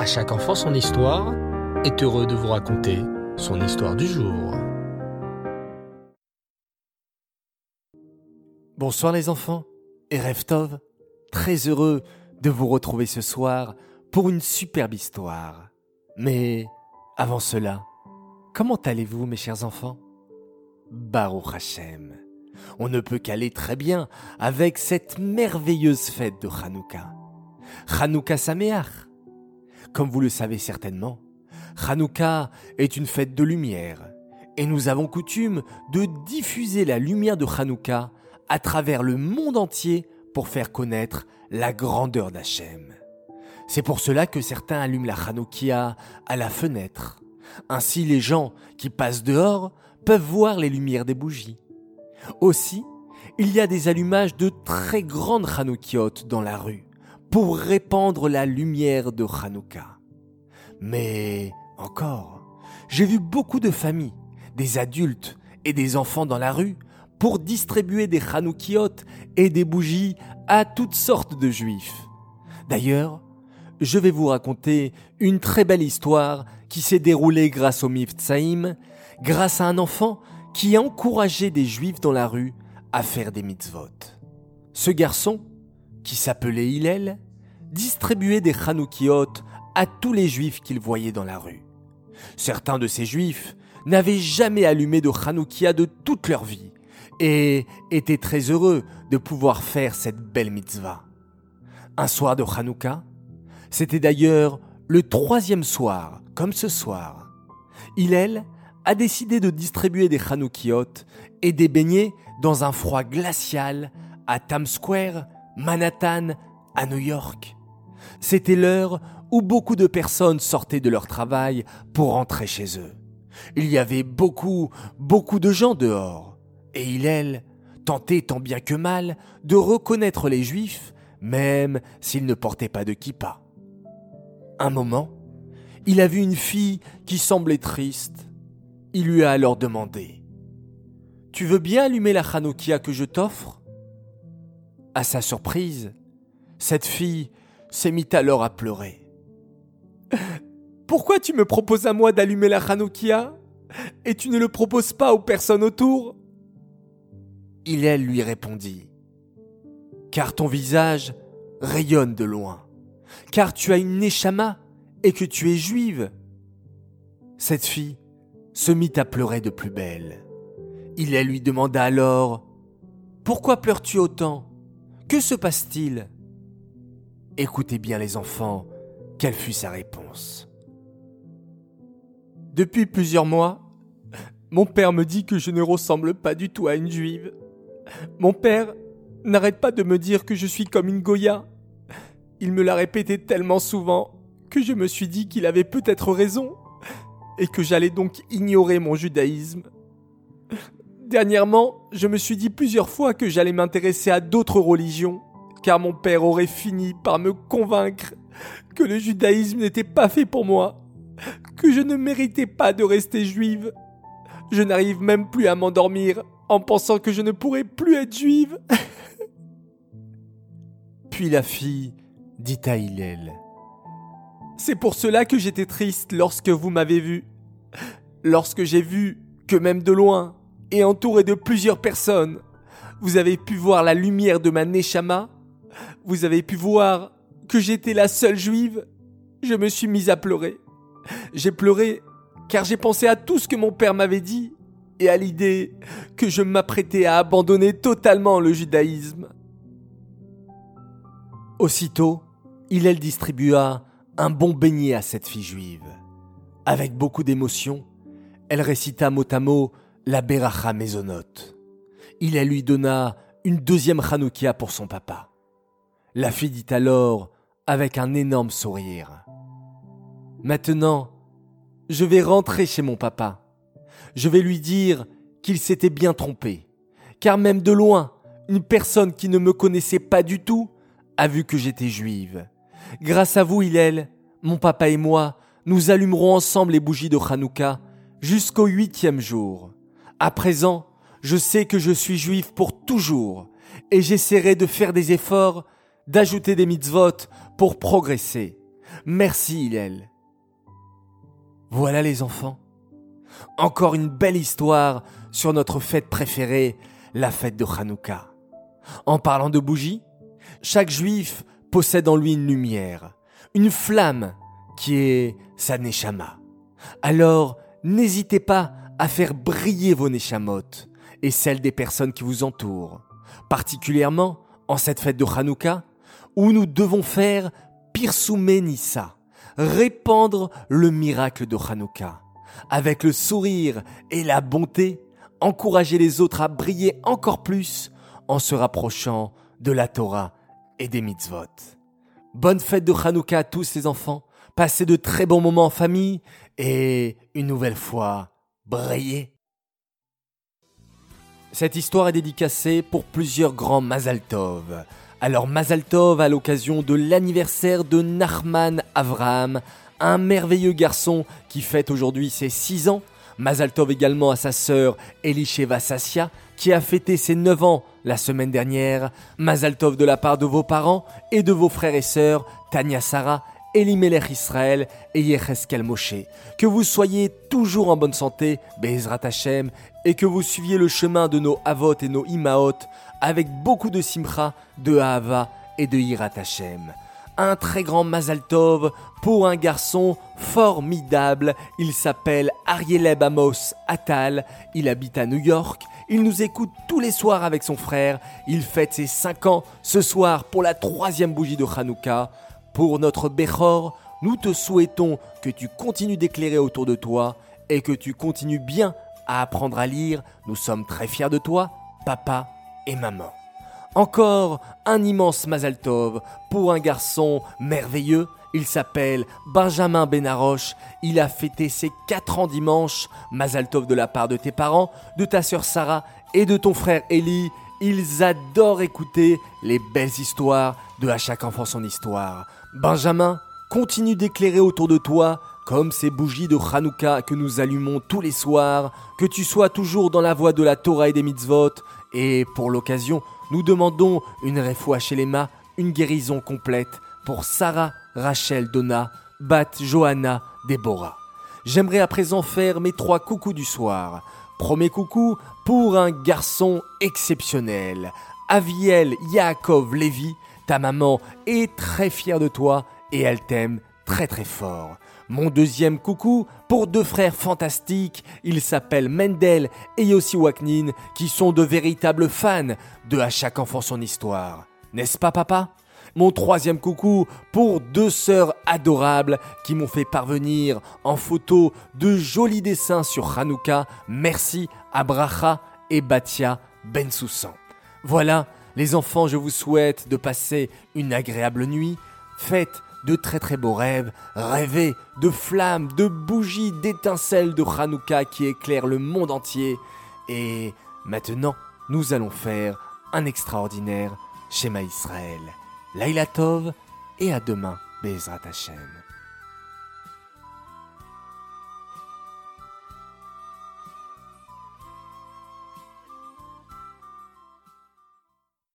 À chaque enfant son histoire est heureux de vous raconter son histoire du jour. Bonsoir les enfants et Reftov, très heureux de vous retrouver ce soir pour une superbe histoire. Mais avant cela, comment allez-vous mes chers enfants? Baruch Hashem. On ne peut qu'aller très bien avec cette merveilleuse fête de Hanouka. Hanouka Sameach. Comme vous le savez certainement, Hanouka est une fête de lumière et nous avons coutume de diffuser la lumière de Hanouka à travers le monde entier pour faire connaître la grandeur d'Hachem. C'est pour cela que certains allument la Hanoukia à la fenêtre. Ainsi les gens qui passent dehors peuvent voir les lumières des bougies. Aussi, il y a des allumages de très grandes Hanoukiot dans la rue pour répandre la lumière de Hanouka. Mais encore, j'ai vu beaucoup de familles, des adultes et des enfants dans la rue pour distribuer des Hanoukiot et des bougies à toutes sortes de juifs. D'ailleurs, je vais vous raconter une très belle histoire qui s'est déroulée grâce au Miftsaïm, grâce à un enfant qui a encouragé des juifs dans la rue à faire des mitzvot. Ce garçon, qui s'appelait Hillel, distribuait des Hanoukiot à tous les juifs qu'il voyait dans la rue. Certains de ces juifs n'avaient jamais allumé de Hanoukia de toute leur vie et étaient très heureux de pouvoir faire cette belle mitzvah. Un soir de Hanouka, c'était d'ailleurs le troisième soir, comme ce soir. Hillel a décidé de distribuer des Hanoukiot et des beignets dans un froid glacial à Times Square, Manhattan, à New York. C'était l'heure où beaucoup de personnes sortaient de leur travail pour rentrer chez eux. Il y avait beaucoup, beaucoup de gens dehors. Et Hillel tentait tant bien que mal de reconnaître les Juifs, même s'ils ne portaient pas de kippa. Un moment, il a vu une fille qui semblait triste. Il lui a alors demandé Tu veux bien allumer la Hanoukia que je t'offre? À sa surprise, cette fille s'est mise alors à pleurer. Pourquoi tu me proposes à moi d'allumer la Hanoukia et tu ne le proposes pas aux personnes autour? Hillel lui répondit Car ton visage rayonne de loin, car tu as une Neshama et que tu es juive. Cette fille se mit à pleurer de plus belle. Hillel lui demanda alors Pourquoi pleures-tu autant? Que se passe-t-il? Écoutez bien les enfants, quelle fut sa réponse. Depuis plusieurs mois, mon père me dit que je ne ressemble pas du tout à une juive. Mon père n'arrête pas de me dire que je suis comme une Goya. Il me l'a répété tellement souvent que je me suis dit qu'il avait peut-être raison et que j'allais donc ignorer mon judaïsme. Dernièrement, je me suis dit plusieurs fois que j'allais m'intéresser à d'autres religions, car mon père aurait fini par me convaincre que le judaïsme n'était pas fait pour moi, que je ne méritais pas de rester juive. Je n'arrive même plus à m'endormir en pensant que je ne pourrais plus être juive. Puis la fille dit à Hillel C'est pour cela que j'étais triste lorsque vous m'avez vu. Lorsque j'ai vu que même de loin, et entouré de plusieurs personnes, vous avez pu voir la lumière de ma Neshama, vous avez pu voir que j'étais la seule juive, je me suis mise à pleurer. J'ai pleuré car j'ai pensé à tout ce que mon père m'avait dit et à l'idée que je m'apprêtais à abandonner totalement le judaïsme. Aussitôt, Hillel distribua un bon beignet à cette fille juive. Avec beaucoup d'émotion, elle récita mot à mot la Beracha Maisonnote. Hillel lui donna une deuxième Hanoukia pour son papa. La fille dit alors avec un énorme sourire. Maintenant, je vais rentrer chez mon papa. Je vais lui dire qu'il s'était bien trompé, car même de loin, une personne qui ne me connaissait pas du tout a vu que j'étais juive. Grâce à vous, Hillel, mon papa et moi, nous allumerons ensemble les bougies de Hanouka jusqu'au huitième jour. À présent, je sais que je suis juif pour toujours, et j'essaierai de faire des efforts, d'ajouter des mitzvot pour progresser. Merci Hillel. Voilà les enfants. Encore une belle histoire sur notre fête préférée, la fête de Hanouka. En parlant de bougies, chaque juif possède en lui une lumière, une flamme qui est sa neshama. Alors, n'hésitez pas à faire briller vos neshamot et celles des personnes qui vous entourent, particulièrement en cette fête de Hanouka où nous devons faire Pirsoume Nissa, répandre le miracle de Hanouka. Avec le sourire et la bonté, encourager les autres à briller encore plus en se rapprochant de la Torah et des mitzvot. Bonne fête de Hanouka à tous les enfants, passez de très bons moments en famille et une nouvelle fois, brillez. Cette histoire est dédicacée pour plusieurs grands Mazaltov. Alors Mazaltov à l'occasion de l'anniversaire de Nachman Avram, un merveilleux garçon qui fête aujourd'hui ses 6 ans. Mazaltov également à sa sœur Elisheva Sassia qui a fêté ses 9 ans la semaine dernière. Mazaltov de la part de vos parents et de vos frères et sœurs Tania Sarah Elimelech Israël et Yecheskel Moshe. Que vous soyez toujours en bonne santé, Bezrat Hashem, et que vous suiviez le chemin de nos Avot et nos Imaot avec beaucoup de Simcha, de Ahava et de Hirat Hashem. Un très grand Mazal Tov pour un garçon formidable. Il s'appelle Arieleb Amos Atal. Il habite à New York. Il nous écoute tous les soirs avec son frère. Il fête ses 5 ans ce soir pour la troisième bougie de Hanouka. Pour notre Bechor, nous te souhaitons que tu continues d'éclairer autour de toi et que tu continues bien à apprendre à lire. Nous sommes très fiers de toi, papa et maman. Encore un immense Mazal Tov pour un garçon merveilleux. Il s'appelle Benjamin Benaroche. Il a fêté ses 4 ans dimanche. Mazal Tov de la part de tes parents, de ta sœur Sarah et de ton frère Eli. Ils adorent écouter les belles histoires de À chaque enfant son histoire. Benjamin, continue d'éclairer autour de toi comme ces bougies de Hanouka que nous allumons tous les soirs, que tu sois toujours dans la voie de la Torah et des mitzvot, et pour l'occasion, nous demandons une réfoua chez les une guérison complète pour Sarah, Rachel, Donna, Bat, Johanna, Déborah. J'aimerais à présent faire mes trois coucous du soir. Premier coucou pour un garçon exceptionnel, Aviel Yaakov Lévy. Ta maman est très fière de toi et elle t'aime très très fort. Mon deuxième coucou pour deux frères fantastiques, ils s'appellent Mendel et Yossi Waknin, qui sont de véritables fans de À chaque enfant son histoire. N'est-ce pas papa? Mon troisième coucou pour deux sœurs adorables qui m'ont fait parvenir en photo de jolis dessins sur Hanouka. Merci à Bracha et Batia Bensoussan. Voilà, les enfants, je vous souhaite de passer une agréable nuit. Faites de très très beaux rêves, rêvez de flammes, de bougies, d'étincelles de Hanouka qui éclairent le monde entier. Et maintenant, nous allons faire un extraordinaire schéma Israël. Laila Tov et à demain, Bezrat Hashem.